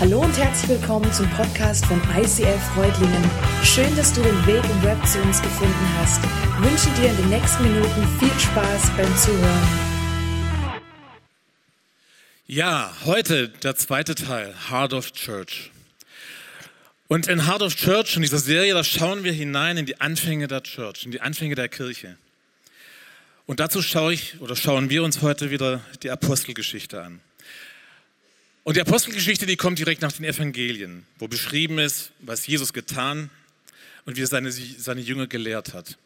Hallo und herzlich willkommen zum Podcast von ICF Freudlingen. Schön, dass du den Weg im Web zu uns gefunden hast. Ich wünsche dir in den nächsten Minuten viel Spaß beim Zuhören. Ja, heute der zweite Teil, Heart of Church. Und in Heart of Church, in dieser Serie, da schauen wir hinein in die Anfänge der Church, in die Anfänge der Kirche. Und dazu schaue ich oder schauen wir uns heute wieder die Apostelgeschichte an. Und die Apostelgeschichte, die kommt direkt nach den Evangelien, wo beschrieben ist, was Jesus getan und wie er seine, seine Jünger gelehrt hat.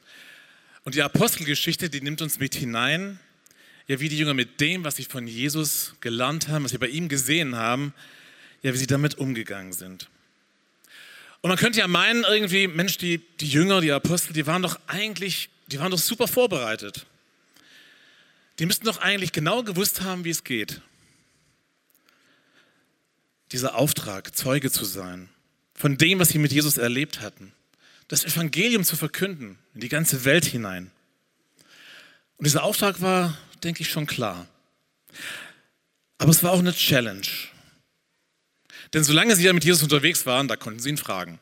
Und die Apostelgeschichte, die nimmt uns mit hinein, ja, wie die Jünger mit dem, was sie von Jesus gelernt haben, was sie bei ihm gesehen haben, ja, wie sie damit umgegangen sind. Und man könnte ja meinen, irgendwie, Mensch, die, die Jünger, die Apostel, die waren doch eigentlich, die waren doch super vorbereitet. Die müssten doch eigentlich genau gewusst haben, wie es geht dieser Auftrag, Zeuge zu sein, von dem, was sie mit Jesus erlebt hatten, das Evangelium zu verkünden in die ganze Welt hinein. Und dieser Auftrag war, denke ich, schon klar. Aber es war auch eine Challenge. Denn solange sie ja mit Jesus unterwegs waren, da konnten sie ihn fragen.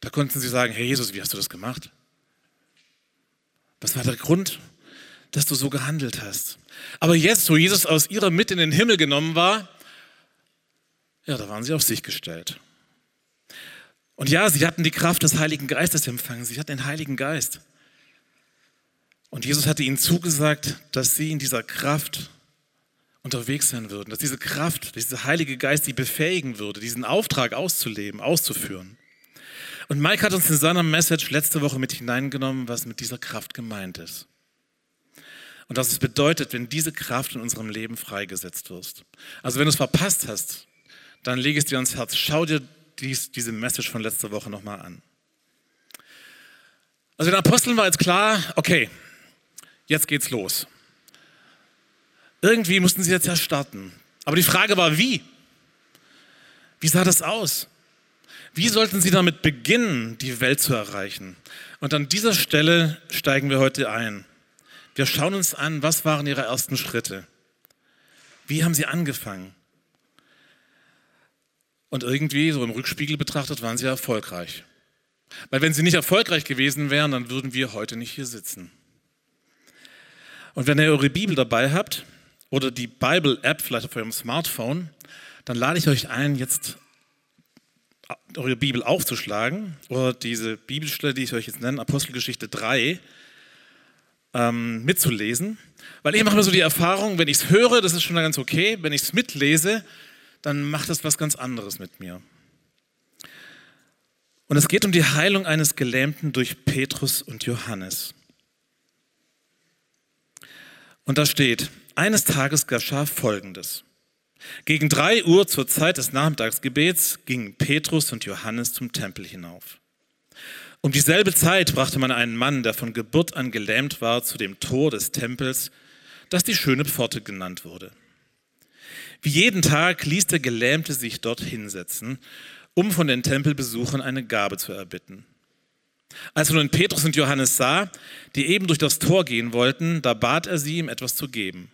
Da konnten sie sagen, hey Jesus, wie hast du das gemacht? Was war der Grund, dass du so gehandelt hast? Aber jetzt, wo Jesus aus ihrer Mitte in den Himmel genommen war, ja, da waren sie auf sich gestellt. Und ja, sie hatten die Kraft des Heiligen Geistes empfangen. Sie hatten den Heiligen Geist. Und Jesus hatte ihnen zugesagt, dass sie in dieser Kraft unterwegs sein würden, dass diese Kraft, dieser Heilige Geist sie befähigen würde, diesen Auftrag auszuleben, auszuführen. Und Mike hat uns in seiner Message letzte Woche mit hineingenommen, was mit dieser Kraft gemeint ist. Und was es bedeutet, wenn diese Kraft in unserem Leben freigesetzt wird. Also wenn du es verpasst hast, dann lege es dir ans Herz. Schau dir dies, diese Message von letzter Woche nochmal an. Also den Aposteln war jetzt klar, okay, jetzt geht's los. Irgendwie mussten sie jetzt ja starten. Aber die Frage war, wie? Wie sah das aus? Wie sollten sie damit beginnen, die Welt zu erreichen? Und an dieser Stelle steigen wir heute ein. Wir schauen uns an, was waren ihre ersten Schritte? Wie haben sie angefangen? Und irgendwie, so im Rückspiegel betrachtet, waren sie erfolgreich. Weil wenn sie nicht erfolgreich gewesen wären, dann würden wir heute nicht hier sitzen. Und wenn ihr eure Bibel dabei habt oder die Bible-App vielleicht auf eurem Smartphone, dann lade ich euch ein, jetzt eure Bibel aufzuschlagen oder diese Bibelstelle, die ich euch jetzt nenne, Apostelgeschichte 3, ähm, mitzulesen. Weil ich mache mir so die Erfahrung, wenn ich es höre, das ist schon ganz okay. Wenn ich es mitlese, dann macht das was ganz anderes mit mir. Und es geht um die Heilung eines Gelähmten durch Petrus und Johannes. Und da steht, eines Tages geschah Folgendes. Gegen drei Uhr zur Zeit des Nachmittagsgebets gingen Petrus und Johannes zum Tempel hinauf. Um dieselbe Zeit brachte man einen Mann, der von Geburt an gelähmt war, zu dem Tor des Tempels, das die schöne Pforte genannt wurde. Wie jeden Tag ließ der Gelähmte sich dort hinsetzen, um von den Tempelbesuchern eine Gabe zu erbitten. Als er nun Petrus und Johannes sah, die eben durch das Tor gehen wollten, da bat er sie, ihm etwas zu geben.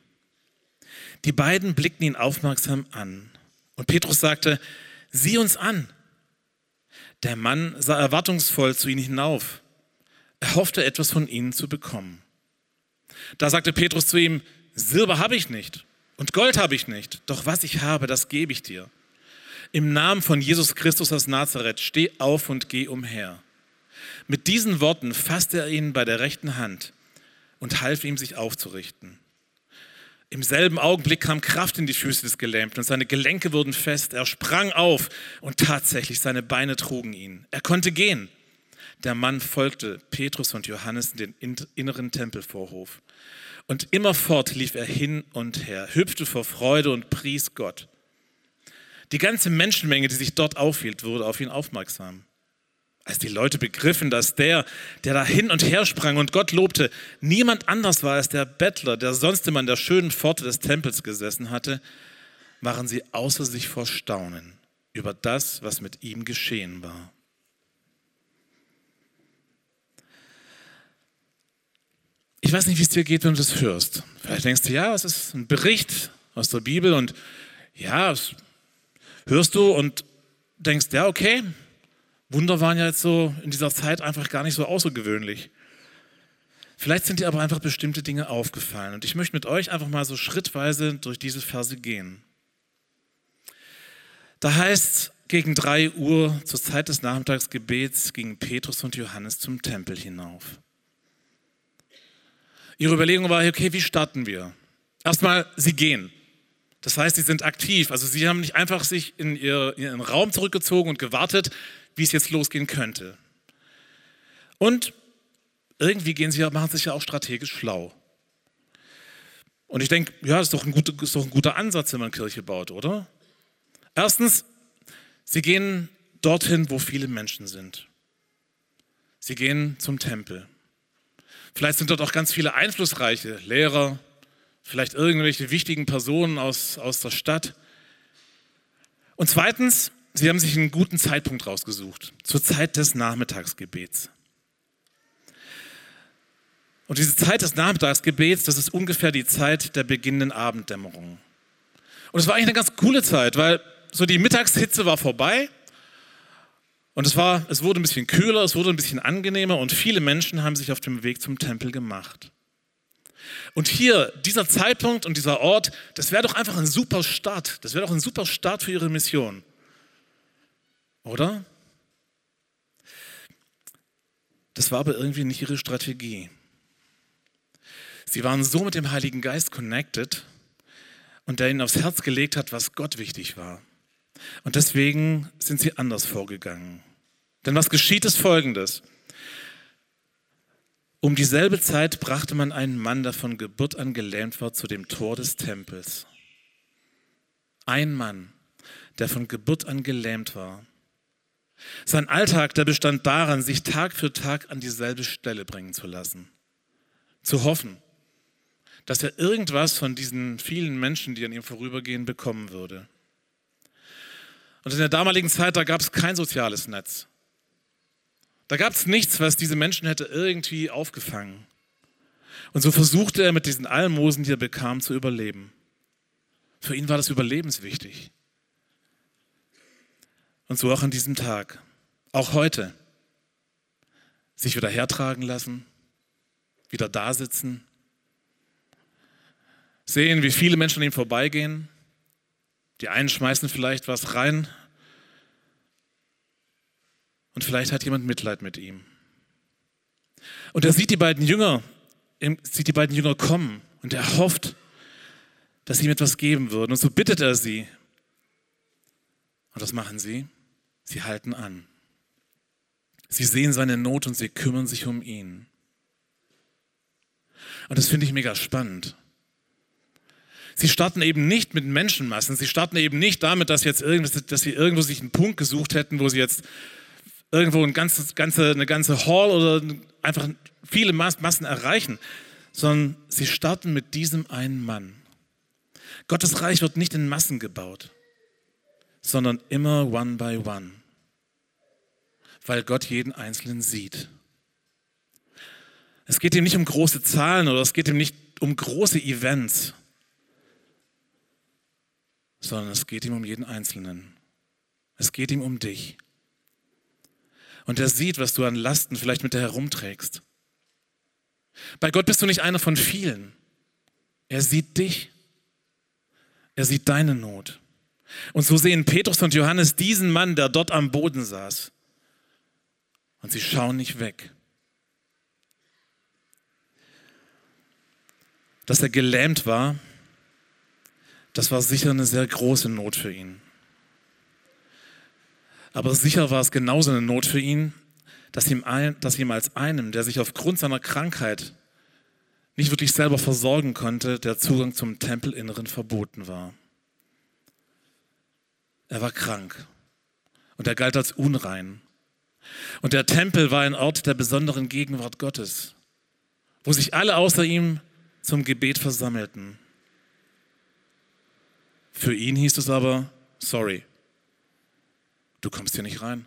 Die beiden blickten ihn aufmerksam an. Und Petrus sagte, sieh uns an. Der Mann sah erwartungsvoll zu ihnen hinauf. Er hoffte, etwas von ihnen zu bekommen. Da sagte Petrus zu ihm, Silber habe ich nicht und Gold habe ich nicht, doch was ich habe, das gebe ich dir. Im Namen von Jesus Christus aus Nazareth, steh auf und geh umher. Mit diesen Worten fasste er ihn bei der rechten Hand und half ihm, sich aufzurichten. Im selben Augenblick kam Kraft in die Füße des Gelähmten und seine Gelenke wurden fest. Er sprang auf und tatsächlich seine Beine trugen ihn. Er konnte gehen. Der Mann folgte Petrus und Johannes in den inneren Tempelvorhof. Und immerfort lief er hin und her, hüpfte vor Freude und pries Gott. Die ganze Menschenmenge, die sich dort aufhielt, wurde auf ihn aufmerksam. Als die Leute begriffen, dass der, der da hin und her sprang und Gott lobte, niemand anders war als der Bettler, der sonst immer an der schönen Pforte des Tempels gesessen hatte, waren sie außer sich vor Staunen über das, was mit ihm geschehen war. Ich weiß nicht, wie es dir geht, wenn du das hörst. Vielleicht denkst du, ja, es ist ein Bericht aus der Bibel und ja, hörst du und denkst, ja, okay, Wunder waren ja jetzt so in dieser Zeit einfach gar nicht so außergewöhnlich. Vielleicht sind dir aber einfach bestimmte Dinge aufgefallen. Und ich möchte mit euch einfach mal so schrittweise durch diese Verse gehen. Da heißt, gegen drei Uhr zur Zeit des Nachmittagsgebets gingen Petrus und Johannes zum Tempel hinauf. Ihre Überlegung war, okay, wie starten wir? Erstmal, sie gehen. Das heißt, sie sind aktiv. Also sie haben nicht einfach sich in, ihr, in ihren Raum zurückgezogen und gewartet, wie es jetzt losgehen könnte. Und irgendwie gehen sie, machen sich ja auch strategisch schlau. Und ich denke, ja, das ist doch, ein guter, ist doch ein guter Ansatz, wenn man Kirche baut, oder? Erstens, sie gehen dorthin, wo viele Menschen sind. Sie gehen zum Tempel. Vielleicht sind dort auch ganz viele einflussreiche Lehrer, vielleicht irgendwelche wichtigen Personen aus, aus der Stadt. Und zweitens, sie haben sich einen guten Zeitpunkt rausgesucht, zur Zeit des Nachmittagsgebets. Und diese Zeit des Nachmittagsgebets, das ist ungefähr die Zeit der beginnenden Abenddämmerung. Und es war eigentlich eine ganz coole Zeit, weil so die Mittagshitze war vorbei und es, war, es wurde ein bisschen kühler, es wurde ein bisschen angenehmer und viele Menschen haben sich auf dem Weg zum Tempel gemacht. Und hier, dieser Zeitpunkt und dieser Ort, das wäre doch einfach ein super Start. Das wäre doch ein super Start für ihre Mission. Oder? Das war aber irgendwie nicht ihre Strategie. Sie waren so mit dem Heiligen Geist connected und der ihnen aufs Herz gelegt hat, was Gott wichtig war. Und deswegen sind sie anders vorgegangen. Denn was geschieht ist folgendes. Um dieselbe Zeit brachte man einen Mann, der von Geburt an gelähmt war, zu dem Tor des Tempels. Ein Mann, der von Geburt an gelähmt war. Sein Alltag, der bestand daran, sich Tag für Tag an dieselbe Stelle bringen zu lassen. Zu hoffen, dass er irgendwas von diesen vielen Menschen, die an ihm vorübergehen, bekommen würde. Und in der damaligen Zeit, da gab es kein soziales Netz. Da gab es nichts, was diese Menschen hätte irgendwie aufgefangen. Und so versuchte er mit diesen Almosen, die er bekam, zu überleben. Für ihn war das überlebenswichtig. Und so auch an diesem Tag. Auch heute. Sich wieder hertragen lassen, wieder da sitzen, sehen, wie viele Menschen an ihm vorbeigehen. Die einen schmeißen vielleicht was rein und vielleicht hat jemand Mitleid mit ihm. Und er sieht die beiden Jünger, sieht die beiden Jünger kommen und er hofft, dass sie ihm etwas geben würden. Und so bittet er sie. Und was machen sie? Sie halten an. Sie sehen seine Not und sie kümmern sich um ihn. Und das finde ich mega spannend. Sie starten eben nicht mit Menschenmassen. Sie starten eben nicht damit, dass, jetzt dass sie irgendwo sich einen Punkt gesucht hätten, wo sie jetzt irgendwo ein ganzes, ganze, eine ganze Hall oder einfach viele Massen erreichen, sondern sie starten mit diesem einen Mann. Gottes Reich wird nicht in Massen gebaut, sondern immer one by one, weil Gott jeden Einzelnen sieht. Es geht ihm nicht um große Zahlen oder es geht ihm nicht um große Events, sondern es geht ihm um jeden Einzelnen. Es geht ihm um dich. Und er sieht, was du an Lasten vielleicht mit dir herumträgst. Bei Gott bist du nicht einer von vielen. Er sieht dich. Er sieht deine Not. Und so sehen Petrus und Johannes diesen Mann, der dort am Boden saß. Und sie schauen nicht weg. Dass er gelähmt war, das war sicher eine sehr große Not für ihn. Aber sicher war es genauso eine Not für ihn, dass ihm, ein, dass ihm als einem, der sich aufgrund seiner Krankheit nicht wirklich selber versorgen konnte, der Zugang zum Tempelinneren verboten war. Er war krank und er galt als unrein. Und der Tempel war ein Ort der besonderen Gegenwart Gottes, wo sich alle außer ihm zum Gebet versammelten. Für ihn hieß es aber, sorry, du kommst hier nicht rein.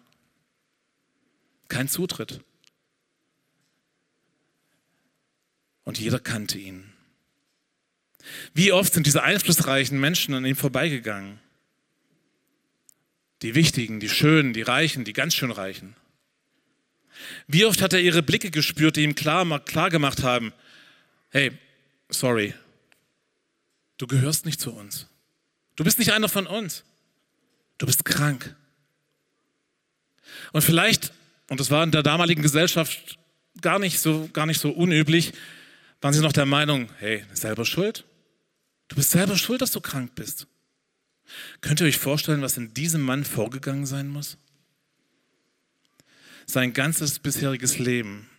Kein Zutritt. Und jeder kannte ihn. Wie oft sind diese einflussreichen Menschen an ihm vorbeigegangen? Die Wichtigen, die Schönen, die Reichen, die ganz schön Reichen. Wie oft hat er ihre Blicke gespürt, die ihm klar, klar gemacht haben, hey, sorry, du gehörst nicht zu uns. Du bist nicht einer von uns. Du bist krank. Und vielleicht, und das war in der damaligen Gesellschaft gar nicht so, gar nicht so unüblich, waren sie noch der Meinung, hey, selber schuld? Du bist selber schuld, dass du krank bist. Könnt ihr euch vorstellen, was in diesem Mann vorgegangen sein muss? Sein ganzes bisheriges Leben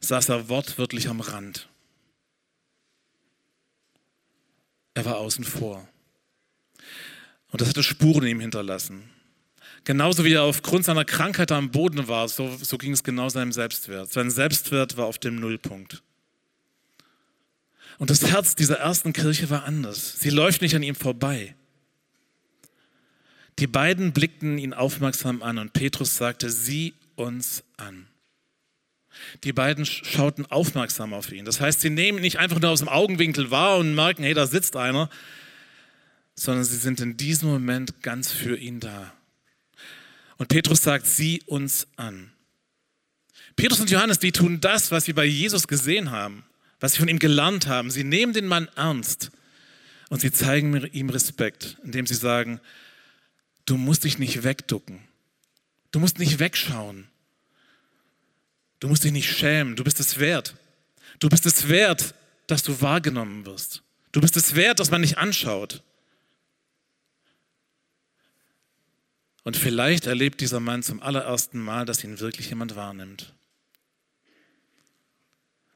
saß er wortwörtlich am Rand. Er war außen vor. Und das hatte Spuren in ihm hinterlassen. Genauso wie er aufgrund seiner Krankheit am Boden war, so, so ging es genau seinem Selbstwert. Sein Selbstwert war auf dem Nullpunkt. Und das Herz dieser ersten Kirche war anders. Sie läuft nicht an ihm vorbei. Die beiden blickten ihn aufmerksam an und Petrus sagte, sieh uns an. Die beiden schauten aufmerksam auf ihn. Das heißt, sie nehmen nicht einfach nur aus dem Augenwinkel wahr und merken, hey, da sitzt einer, sondern sie sind in diesem Moment ganz für ihn da. Und Petrus sagt, sieh uns an. Petrus und Johannes, die tun das, was sie bei Jesus gesehen haben, was sie von ihm gelernt haben. Sie nehmen den Mann ernst und sie zeigen ihm Respekt, indem sie sagen, du musst dich nicht wegducken. Du musst nicht wegschauen. Du musst dich nicht schämen. Du bist es wert. Du bist es wert, dass du wahrgenommen wirst. Du bist es wert, dass man dich anschaut. Und vielleicht erlebt dieser Mann zum allerersten Mal, dass ihn wirklich jemand wahrnimmt.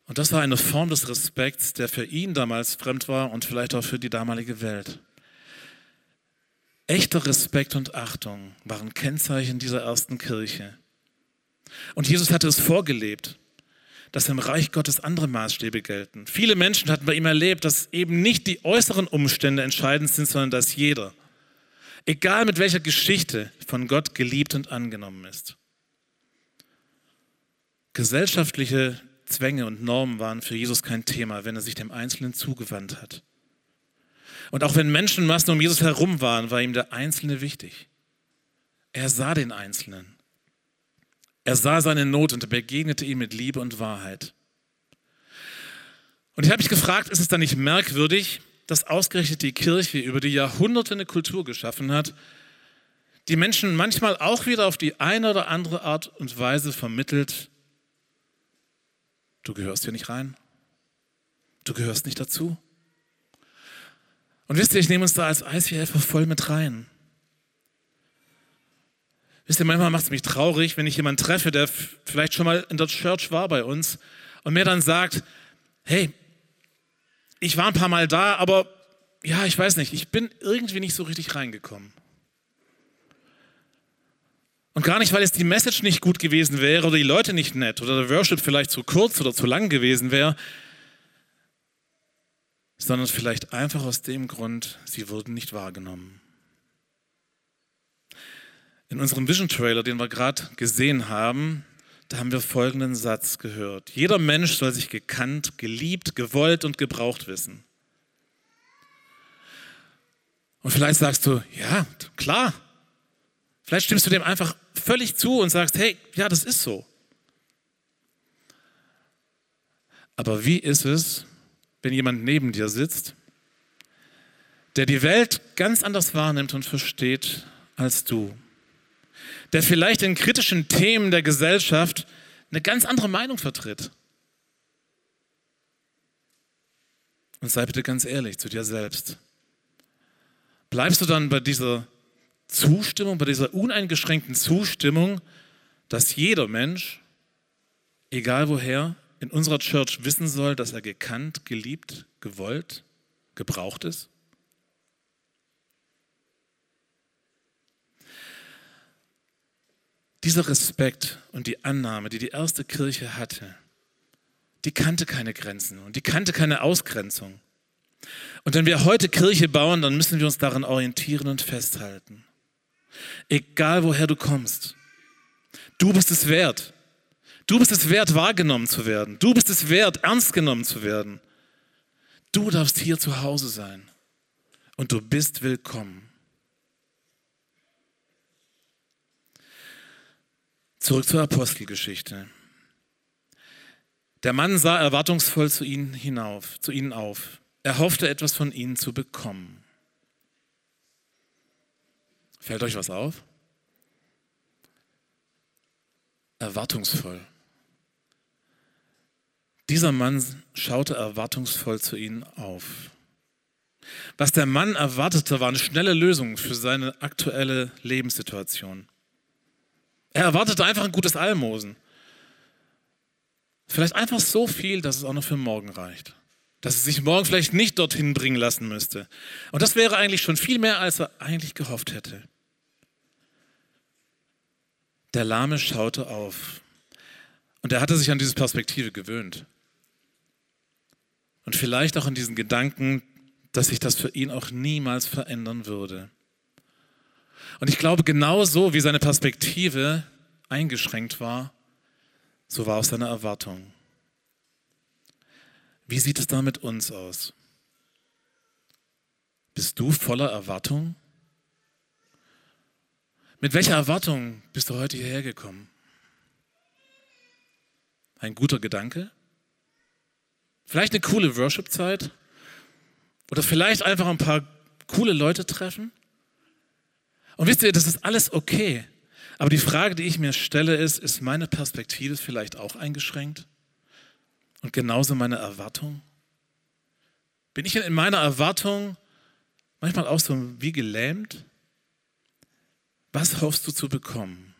Und das war eine Form des Respekts, der für ihn damals fremd war und vielleicht auch für die damalige Welt. Echter Respekt und Achtung waren Kennzeichen dieser ersten Kirche. Und Jesus hatte es vorgelebt, dass im Reich Gottes andere Maßstäbe gelten. Viele Menschen hatten bei ihm erlebt, dass eben nicht die äußeren Umstände entscheidend sind, sondern dass jeder, egal mit welcher Geschichte, von Gott geliebt und angenommen ist. Gesellschaftliche Zwänge und Normen waren für Jesus kein Thema, wenn er sich dem Einzelnen zugewandt hat. Und auch wenn Menschenmassen um Jesus herum waren, war ihm der Einzelne wichtig. Er sah den Einzelnen. Er sah seine Not und begegnete ihm mit Liebe und Wahrheit. Und ich habe mich gefragt, ist es dann nicht merkwürdig, dass ausgerechnet die Kirche über die Jahrhunderte eine Kultur geschaffen hat, die Menschen manchmal auch wieder auf die eine oder andere Art und Weise vermittelt, du gehörst hier nicht rein, du gehörst nicht dazu. Und wisst ihr, ich nehme uns da als ICF voll mit rein. Wisst ihr, manchmal macht es mich traurig, wenn ich jemanden treffe, der vielleicht schon mal in der Church war bei uns und mir dann sagt, hey, ich war ein paar Mal da, aber ja, ich weiß nicht, ich bin irgendwie nicht so richtig reingekommen. Und gar nicht, weil es die Message nicht gut gewesen wäre oder die Leute nicht nett oder der Worship vielleicht zu kurz oder zu lang gewesen wäre, sondern vielleicht einfach aus dem Grund, sie wurden nicht wahrgenommen. In unserem Vision Trailer, den wir gerade gesehen haben, da haben wir folgenden Satz gehört. Jeder Mensch soll sich gekannt, geliebt, gewollt und gebraucht wissen. Und vielleicht sagst du, ja, klar. Vielleicht stimmst du dem einfach völlig zu und sagst, hey, ja, das ist so. Aber wie ist es, wenn jemand neben dir sitzt, der die Welt ganz anders wahrnimmt und versteht als du? Der vielleicht in kritischen Themen der Gesellschaft eine ganz andere Meinung vertritt. Und sei bitte ganz ehrlich zu dir selbst. Bleibst du dann bei dieser Zustimmung, bei dieser uneingeschränkten Zustimmung, dass jeder Mensch, egal woher, in unserer Church wissen soll, dass er gekannt, geliebt, gewollt, gebraucht ist? Dieser Respekt und die Annahme, die die erste Kirche hatte, die kannte keine Grenzen und die kannte keine Ausgrenzung. Und wenn wir heute Kirche bauen, dann müssen wir uns daran orientieren und festhalten. Egal woher du kommst, du bist es wert. Du bist es wert, wahrgenommen zu werden. Du bist es wert, ernst genommen zu werden. Du darfst hier zu Hause sein und du bist willkommen. Zurück zur Apostelgeschichte. Der Mann sah erwartungsvoll zu ihnen hinauf, zu ihnen auf. Er hoffte etwas von ihnen zu bekommen. Fällt euch was auf? Erwartungsvoll. Dieser Mann schaute erwartungsvoll zu ihnen auf. Was der Mann erwartete, war eine schnelle Lösung für seine aktuelle Lebenssituation. Er erwartete einfach ein gutes Almosen. Vielleicht einfach so viel, dass es auch noch für morgen reicht. Dass es sich morgen vielleicht nicht dorthin bringen lassen müsste. Und das wäre eigentlich schon viel mehr, als er eigentlich gehofft hätte. Der Lahme schaute auf. Und er hatte sich an diese Perspektive gewöhnt. Und vielleicht auch an diesen Gedanken, dass sich das für ihn auch niemals verändern würde. Und ich glaube, genauso wie seine Perspektive eingeschränkt war, so war auch seine Erwartung. Wie sieht es da mit uns aus? Bist du voller Erwartung? Mit welcher Erwartung bist du heute hierher gekommen? Ein guter Gedanke? Vielleicht eine coole Worship-Zeit? Oder vielleicht einfach ein paar coole Leute treffen? Und wisst ihr, das ist alles okay. Aber die Frage, die ich mir stelle, ist, ist meine Perspektive vielleicht auch eingeschränkt? Und genauso meine Erwartung? Bin ich in meiner Erwartung manchmal auch so wie gelähmt? Was hoffst du zu bekommen?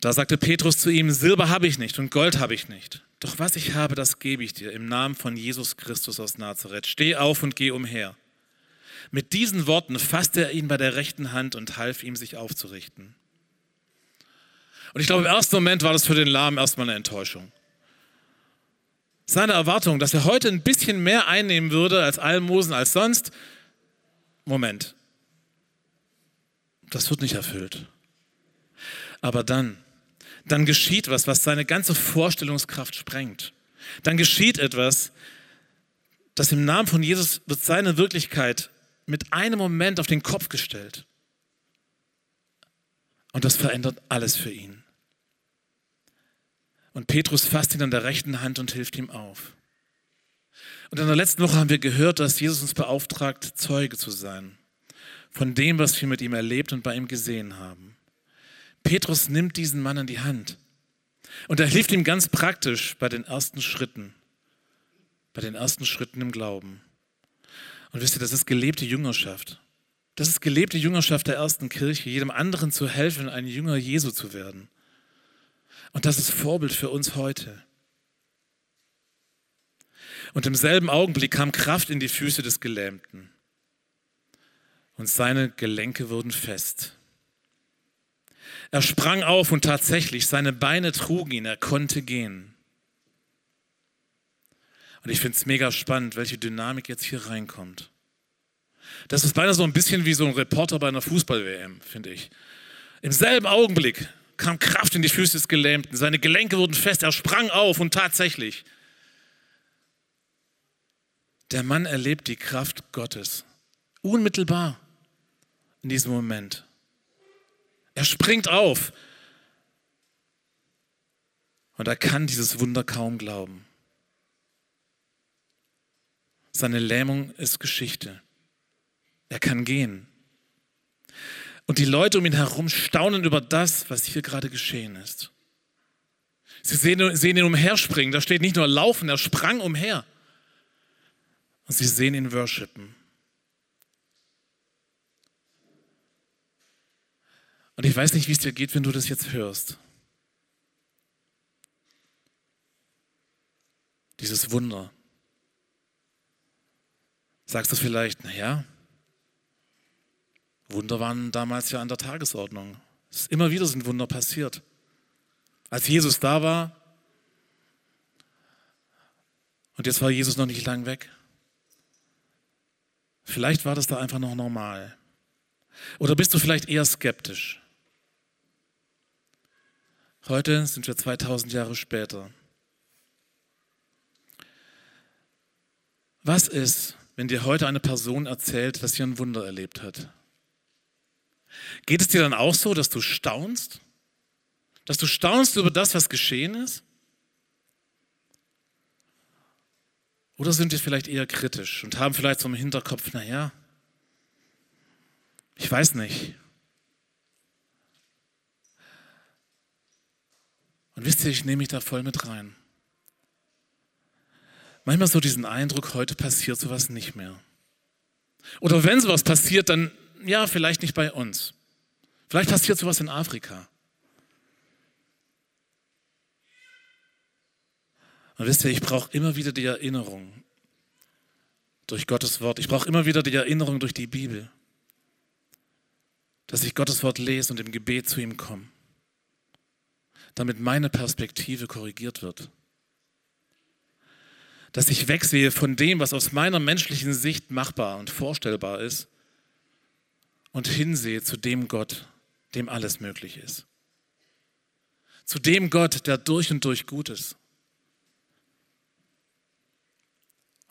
Da sagte Petrus zu ihm, Silber habe ich nicht und Gold habe ich nicht. Doch was ich habe, das gebe ich dir im Namen von Jesus Christus aus Nazareth. Steh auf und geh umher. Mit diesen Worten fasste er ihn bei der rechten Hand und half ihm, sich aufzurichten. Und ich glaube, im ersten Moment war das für den Lahmen erstmal eine Enttäuschung. Seine Erwartung, dass er heute ein bisschen mehr einnehmen würde als Almosen als sonst, Moment, das wird nicht erfüllt. Aber dann, dann geschieht was, was seine ganze Vorstellungskraft sprengt. Dann geschieht etwas, das im Namen von Jesus wird seine Wirklichkeit mit einem Moment auf den Kopf gestellt. Und das verändert alles für ihn. Und Petrus fasst ihn an der rechten Hand und hilft ihm auf. Und in der letzten Woche haben wir gehört, dass Jesus uns beauftragt, Zeuge zu sein von dem, was wir mit ihm erlebt und bei ihm gesehen haben. Petrus nimmt diesen Mann an die Hand und er hilft ihm ganz praktisch bei den ersten Schritten, bei den ersten Schritten im Glauben. Und wisst ihr, das ist gelebte Jüngerschaft. Das ist gelebte Jüngerschaft der ersten Kirche, jedem anderen zu helfen, ein Jünger Jesu zu werden. Und das ist Vorbild für uns heute. Und im selben Augenblick kam Kraft in die Füße des Gelähmten. Und seine Gelenke wurden fest. Er sprang auf und tatsächlich, seine Beine trugen ihn, er konnte gehen. Und ich finde es mega spannend, welche Dynamik jetzt hier reinkommt. Das ist beinahe so ein bisschen wie so ein Reporter bei einer Fußball-WM, finde ich. Im selben Augenblick kam Kraft in die Füße des Gelähmten, seine Gelenke wurden fest, er sprang auf und tatsächlich, der Mann erlebt die Kraft Gottes. Unmittelbar in diesem Moment. Er springt auf und er kann dieses Wunder kaum glauben. Seine Lähmung ist Geschichte. Er kann gehen. Und die Leute um ihn herum staunen über das, was hier gerade geschehen ist. Sie sehen, sehen ihn umherspringen. Da steht nicht nur laufen, er sprang umher. Und sie sehen ihn worshipen. Und ich weiß nicht, wie es dir geht, wenn du das jetzt hörst. Dieses Wunder. Sagst du vielleicht, naja, Wunder waren damals ja an der Tagesordnung. Immer wieder sind Wunder passiert. Als Jesus da war, und jetzt war Jesus noch nicht lang weg. Vielleicht war das da einfach noch normal. Oder bist du vielleicht eher skeptisch? Heute sind wir 2000 Jahre später. Was ist, wenn dir heute eine Person erzählt, dass sie ein Wunder erlebt hat? Geht es dir dann auch so, dass du staunst? Dass du staunst über das, was geschehen ist? Oder sind wir vielleicht eher kritisch und haben vielleicht so im Hinterkopf, naja, ich weiß nicht. Und wisst ihr, ich nehme mich da voll mit rein. Manchmal so diesen Eindruck, heute passiert sowas nicht mehr. Oder wenn sowas passiert, dann ja, vielleicht nicht bei uns. Vielleicht passiert sowas in Afrika. Und wisst ihr, ich brauche immer wieder die Erinnerung durch Gottes Wort. Ich brauche immer wieder die Erinnerung durch die Bibel, dass ich Gottes Wort lese und im Gebet zu ihm komme, damit meine Perspektive korrigiert wird. Dass ich wegsehe von dem, was aus meiner menschlichen Sicht machbar und vorstellbar ist und hinsehe zu dem Gott, dem alles möglich ist. Zu dem Gott, der durch und durch gut ist.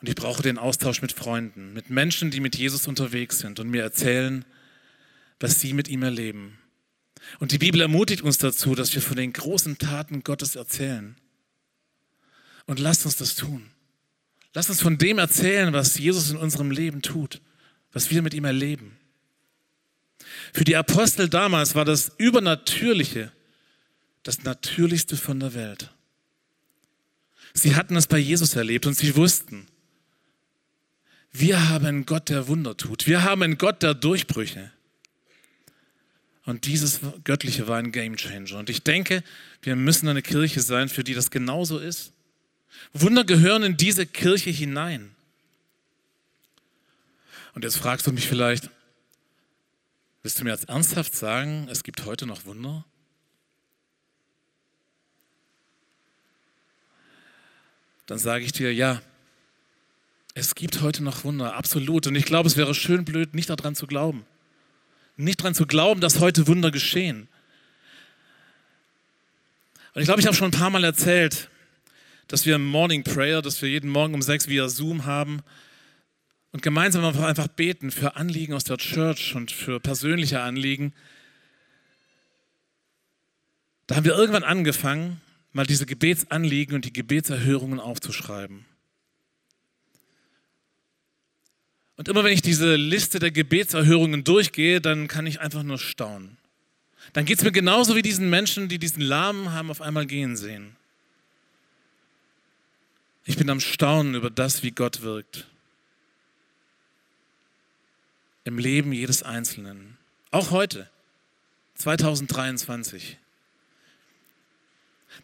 Und ich brauche den Austausch mit Freunden, mit Menschen, die mit Jesus unterwegs sind und mir erzählen, was sie mit ihm erleben. Und die Bibel ermutigt uns dazu, dass wir von den großen Taten Gottes erzählen. Und lasst uns das tun. Lasst uns von dem erzählen, was Jesus in unserem Leben tut, was wir mit ihm erleben. Für die Apostel damals war das Übernatürliche das Natürlichste von der Welt. Sie hatten es bei Jesus erlebt und sie wussten, wir haben einen Gott, der Wunder tut. Wir haben einen Gott der Durchbrüche. Und dieses Göttliche war ein Gamechanger. Und ich denke, wir müssen eine Kirche sein, für die das genauso ist. Wunder gehören in diese Kirche hinein. Und jetzt fragst du mich vielleicht, Willst du mir jetzt ernsthaft sagen, es gibt heute noch Wunder? Dann sage ich dir, ja, es gibt heute noch Wunder, absolut. Und ich glaube, es wäre schön blöd, nicht daran zu glauben. Nicht daran zu glauben, dass heute Wunder geschehen. Und ich glaube, ich habe schon ein paar Mal erzählt, dass wir Morning Prayer, dass wir jeden Morgen um sechs via Zoom haben, und gemeinsam einfach beten für Anliegen aus der Church und für persönliche Anliegen. Da haben wir irgendwann angefangen, mal diese Gebetsanliegen und die Gebetserhörungen aufzuschreiben. Und immer wenn ich diese Liste der Gebetserhörungen durchgehe, dann kann ich einfach nur staunen. Dann geht es mir genauso wie diesen Menschen, die diesen Lahmen haben auf einmal gehen sehen. Ich bin am Staunen über das, wie Gott wirkt im Leben jedes Einzelnen. Auch heute, 2023.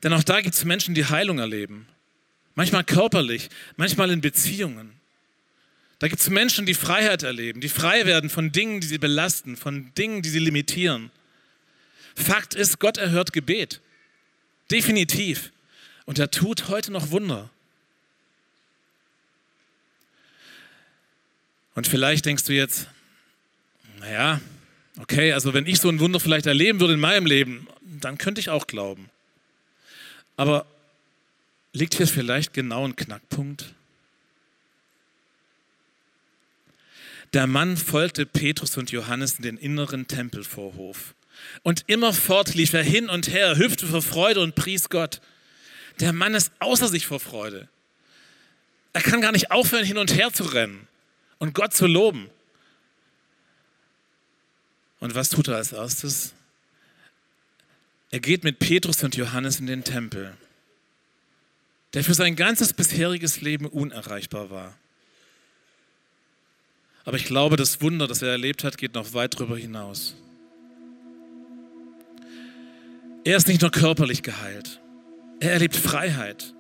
Denn auch da gibt es Menschen, die Heilung erleben. Manchmal körperlich, manchmal in Beziehungen. Da gibt es Menschen, die Freiheit erleben, die frei werden von Dingen, die sie belasten, von Dingen, die sie limitieren. Fakt ist, Gott erhört Gebet. Definitiv. Und er tut heute noch Wunder. Und vielleicht denkst du jetzt, naja, okay, also wenn ich so ein Wunder vielleicht erleben würde in meinem Leben, dann könnte ich auch glauben. Aber liegt hier vielleicht genau ein Knackpunkt? Der Mann folgte Petrus und Johannes in den inneren Tempelvorhof. Und immerfort lief er hin und her, hüpfte vor Freude und pries Gott. Der Mann ist außer sich vor Freude. Er kann gar nicht aufhören, hin und her zu rennen und Gott zu loben. Und was tut er als erstes? Er geht mit Petrus und Johannes in den Tempel, der für sein ganzes bisheriges Leben unerreichbar war. Aber ich glaube, das Wunder, das er erlebt hat, geht noch weit darüber hinaus. Er ist nicht nur körperlich geheilt, er erlebt Freiheit.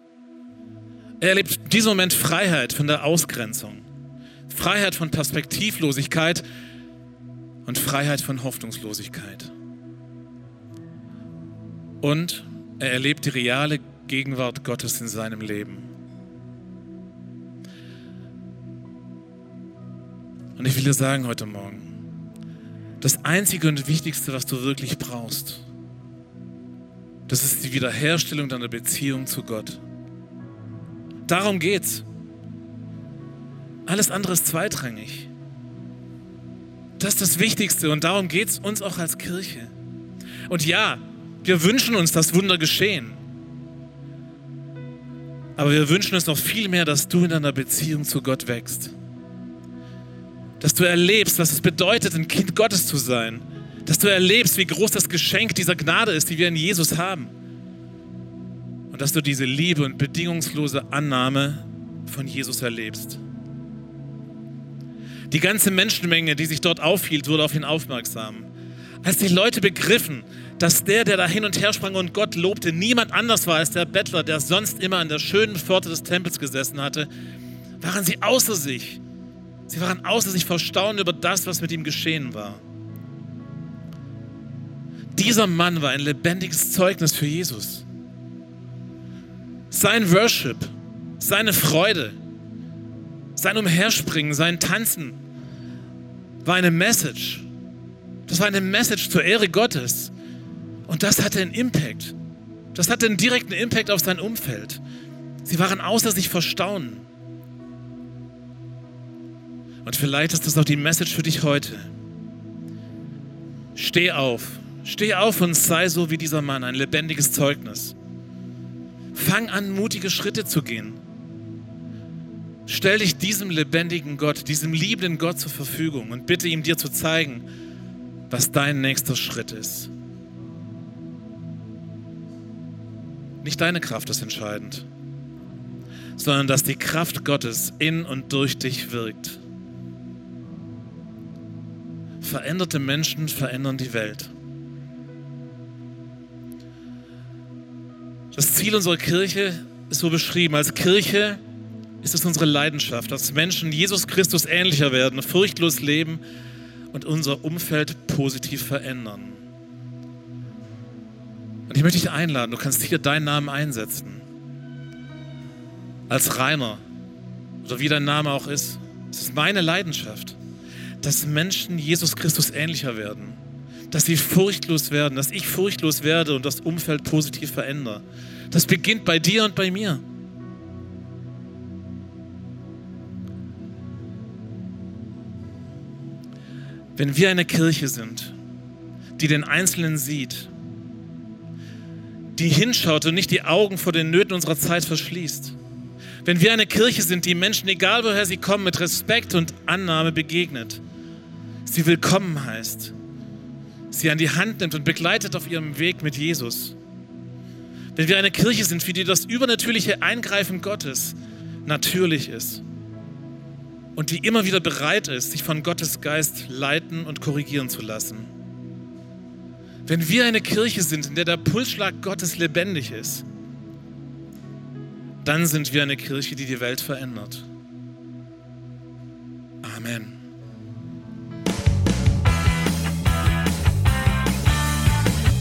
Er erlebt in diesem Moment Freiheit von der Ausgrenzung, Freiheit von Perspektivlosigkeit, und Freiheit von Hoffnungslosigkeit. Und er erlebt die reale Gegenwart Gottes in seinem Leben. Und ich will dir sagen heute Morgen, das Einzige und Wichtigste, was du wirklich brauchst, das ist die Wiederherstellung deiner Beziehung zu Gott. Darum geht's. Alles andere ist zweitrangig. Das ist das Wichtigste und darum geht es uns auch als Kirche. Und ja, wir wünschen uns, dass Wunder geschehen. Aber wir wünschen uns noch viel mehr, dass du in deiner Beziehung zu Gott wächst. Dass du erlebst, was es bedeutet, ein Kind Gottes zu sein. Dass du erlebst, wie groß das Geschenk dieser Gnade ist, die wir in Jesus haben. Und dass du diese Liebe und bedingungslose Annahme von Jesus erlebst. Die ganze Menschenmenge, die sich dort aufhielt, wurde auf ihn aufmerksam. Als die Leute begriffen, dass der, der da hin und her sprang und Gott lobte, niemand anders war als der Bettler, der sonst immer an der schönen Pforte des Tempels gesessen hatte, waren sie außer sich. Sie waren außer sich vor Staunen über das, was mit ihm geschehen war. Dieser Mann war ein lebendiges Zeugnis für Jesus. Sein Worship, seine Freude, sein Umherspringen, sein Tanzen war eine Message. Das war eine Message zur Ehre Gottes. Und das hatte einen Impact. Das hatte einen direkten Impact auf sein Umfeld. Sie waren außer sich vor Staunen. Und vielleicht ist das auch die Message für dich heute. Steh auf. Steh auf und sei so wie dieser Mann, ein lebendiges Zeugnis. Fang an, mutige Schritte zu gehen. Stell dich diesem lebendigen Gott, diesem liebenden Gott zur Verfügung und bitte ihm dir zu zeigen, was dein nächster Schritt ist. Nicht deine Kraft ist entscheidend, sondern dass die Kraft Gottes in und durch dich wirkt. Veränderte Menschen verändern die Welt. Das Ziel unserer Kirche ist so beschrieben. Als Kirche ist es unsere Leidenschaft, dass Menschen Jesus Christus ähnlicher werden, furchtlos leben und unser Umfeld positiv verändern. Und ich möchte dich einladen, du kannst hier deinen Namen einsetzen. Als Rainer oder wie dein Name auch ist. Es ist meine Leidenschaft, dass Menschen Jesus Christus ähnlicher werden. Dass sie furchtlos werden, dass ich furchtlos werde und das Umfeld positiv verändere. Das beginnt bei dir und bei mir. Wenn wir eine Kirche sind, die den Einzelnen sieht, die hinschaut und nicht die Augen vor den Nöten unserer Zeit verschließt. Wenn wir eine Kirche sind, die Menschen, egal woher sie kommen, mit Respekt und Annahme begegnet, sie willkommen heißt, sie an die Hand nimmt und begleitet auf ihrem Weg mit Jesus. Wenn wir eine Kirche sind, für die das übernatürliche Eingreifen Gottes natürlich ist und die immer wieder bereit ist, sich von Gottes Geist leiten und korrigieren zu lassen. Wenn wir eine Kirche sind, in der der Pulsschlag Gottes lebendig ist, dann sind wir eine Kirche, die die Welt verändert. Amen.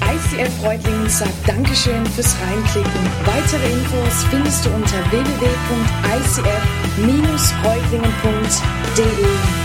ICF Reutlingen sagt Dankeschön fürs Reinklicken. Weitere Infos findest du unter MinusReuflingen.de